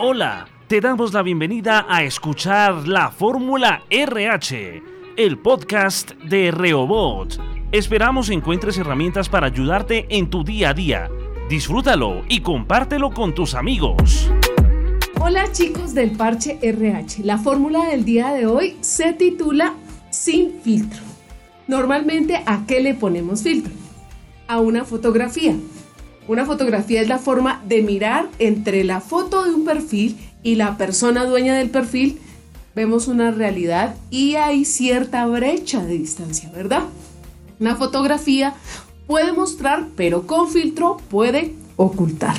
Hola, te damos la bienvenida a escuchar la Fórmula RH, el podcast de Reobot. Esperamos encuentres herramientas para ayudarte en tu día a día. Disfrútalo y compártelo con tus amigos. Hola chicos del parche RH. La fórmula del día de hoy se titula Sin filtro. Normalmente, ¿a qué le ponemos filtro? A una fotografía. Una fotografía es la forma de mirar entre la foto de un perfil y la persona dueña del perfil. Vemos una realidad y hay cierta brecha de distancia, ¿verdad? Una fotografía puede mostrar, pero con filtro puede ocultar.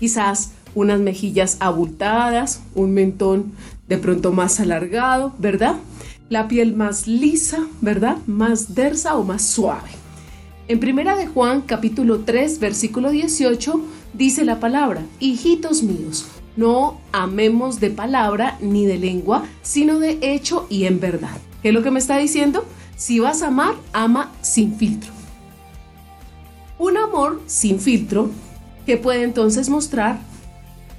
Quizás unas mejillas abultadas, un mentón de pronto más alargado, ¿verdad? La piel más lisa, ¿verdad? Más densa o más suave. En Primera de Juan, capítulo 3, versículo 18, dice la palabra, hijitos míos, no amemos de palabra ni de lengua, sino de hecho y en verdad. ¿Qué es lo que me está diciendo? Si vas a amar, ama sin filtro. Un amor sin filtro, ¿qué puede entonces mostrar?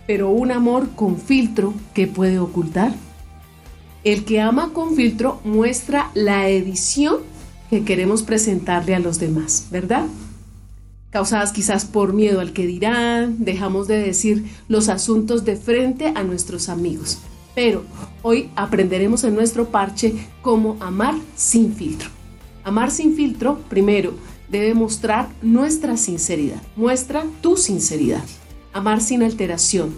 Pero un amor con filtro, ¿qué puede ocultar? El que ama con filtro muestra la edición que queremos presentarle a los demás, ¿verdad? Causadas quizás por miedo al que dirán, dejamos de decir los asuntos de frente a nuestros amigos. Pero hoy aprenderemos en nuestro parche cómo amar sin filtro. Amar sin filtro, primero, debe mostrar nuestra sinceridad. Muestra tu sinceridad. Amar sin alteración.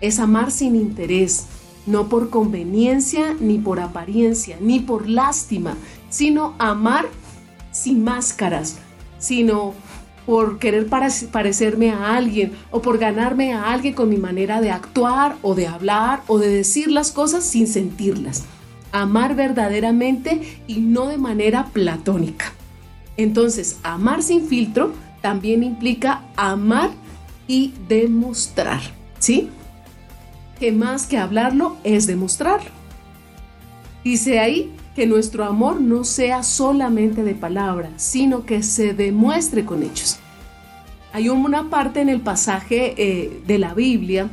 Es amar sin interés, no por conveniencia, ni por apariencia, ni por lástima, sino amar sin máscaras, sino por querer parecerme a alguien o por ganarme a alguien con mi manera de actuar o de hablar o de decir las cosas sin sentirlas. Amar verdaderamente y no de manera platónica. Entonces, amar sin filtro también implica amar y demostrar, ¿sí? Que más que hablarlo es demostrarlo. Dice ahí que nuestro amor no sea solamente de palabra, sino que se demuestre con hechos. Hay una parte en el pasaje eh, de la Biblia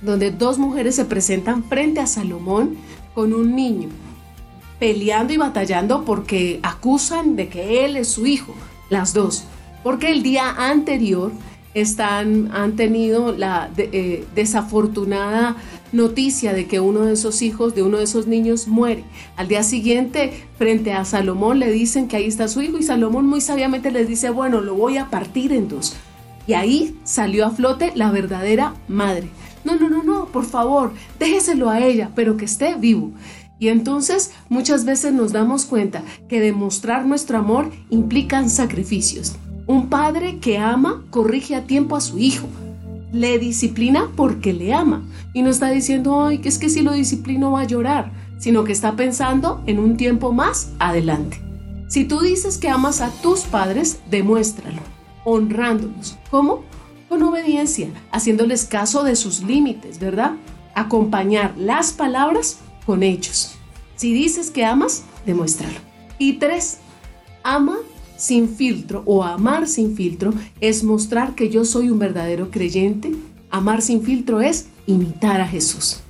donde dos mujeres se presentan frente a Salomón con un niño, peleando y batallando porque acusan de que él es su hijo, las dos, porque el día anterior están, han tenido la eh, desafortunada noticia de que uno de esos hijos, de uno de esos niños muere. Al día siguiente, frente a Salomón, le dicen que ahí está su hijo y Salomón muy sabiamente les dice, bueno, lo voy a partir en dos. Y ahí salió a flote la verdadera madre. No, no, no, no, por favor, déjeselo a ella, pero que esté vivo. Y entonces muchas veces nos damos cuenta que demostrar nuestro amor implican sacrificios. Un padre que ama corrige a tiempo a su hijo. Le disciplina porque le ama. Y no está diciendo, ay, que es que si lo disciplino va a llorar, sino que está pensando en un tiempo más adelante. Si tú dices que amas a tus padres, demuéstralo, honrándolos. ¿Cómo? Con obediencia, haciéndoles caso de sus límites, ¿verdad? Acompañar las palabras con hechos. Si dices que amas, demuéstralo. Y tres, ama sin filtro o amar sin filtro es mostrar que yo soy un verdadero creyente. Amar sin filtro es imitar a Jesús.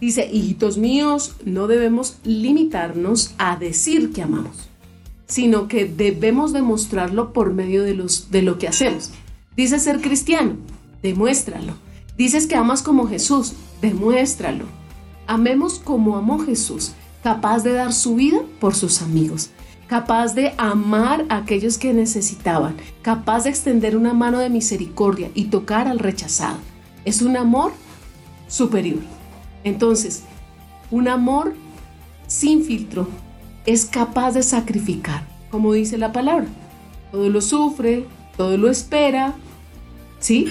Dice, hijitos míos, no debemos limitarnos a decir que amamos, sino que debemos demostrarlo por medio de, los, de lo que hacemos. Dice ser cristiano, demuéstralo. Dices que amas como Jesús, demuéstralo. Amemos como amó Jesús, capaz de dar su vida por sus amigos capaz de amar a aquellos que necesitaban, capaz de extender una mano de misericordia y tocar al rechazado. Es un amor superior. Entonces, un amor sin filtro es capaz de sacrificar, como dice la palabra. Todo lo sufre, todo lo espera, ¿sí?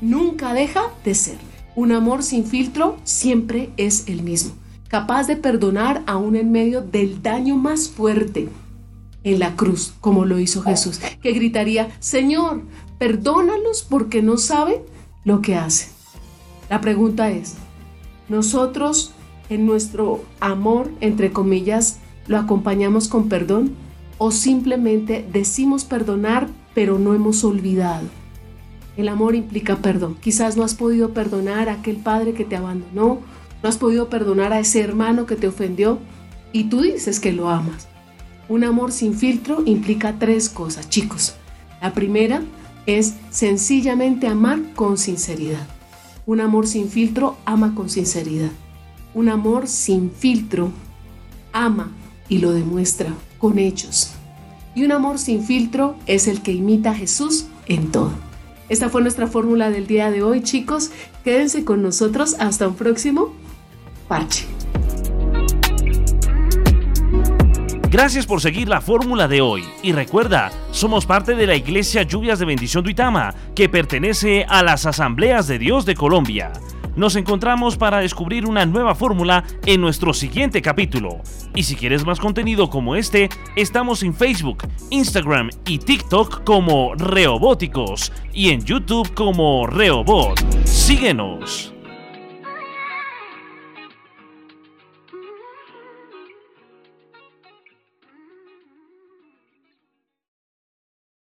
Nunca deja de ser. Un amor sin filtro siempre es el mismo, capaz de perdonar aún en medio del daño más fuerte en la cruz, como lo hizo Jesús, que gritaría, Señor, perdónalos porque no saben lo que hacen. La pregunta es, ¿nosotros en nuestro amor, entre comillas, lo acompañamos con perdón? ¿O simplemente decimos perdonar pero no hemos olvidado? El amor implica perdón. Quizás no has podido perdonar a aquel padre que te abandonó, no has podido perdonar a ese hermano que te ofendió y tú dices que lo amas. Un amor sin filtro implica tres cosas, chicos. La primera es sencillamente amar con sinceridad. Un amor sin filtro ama con sinceridad. Un amor sin filtro ama y lo demuestra con hechos. Y un amor sin filtro es el que imita a Jesús en todo. Esta fue nuestra fórmula del día de hoy, chicos. Quédense con nosotros hasta un próximo parche. Gracias por seguir la fórmula de hoy. Y recuerda, somos parte de la Iglesia Lluvias de Bendición Duitama, que pertenece a las Asambleas de Dios de Colombia. Nos encontramos para descubrir una nueva fórmula en nuestro siguiente capítulo. Y si quieres más contenido como este, estamos en Facebook, Instagram y TikTok como Reobóticos y en YouTube como Reobot. Síguenos.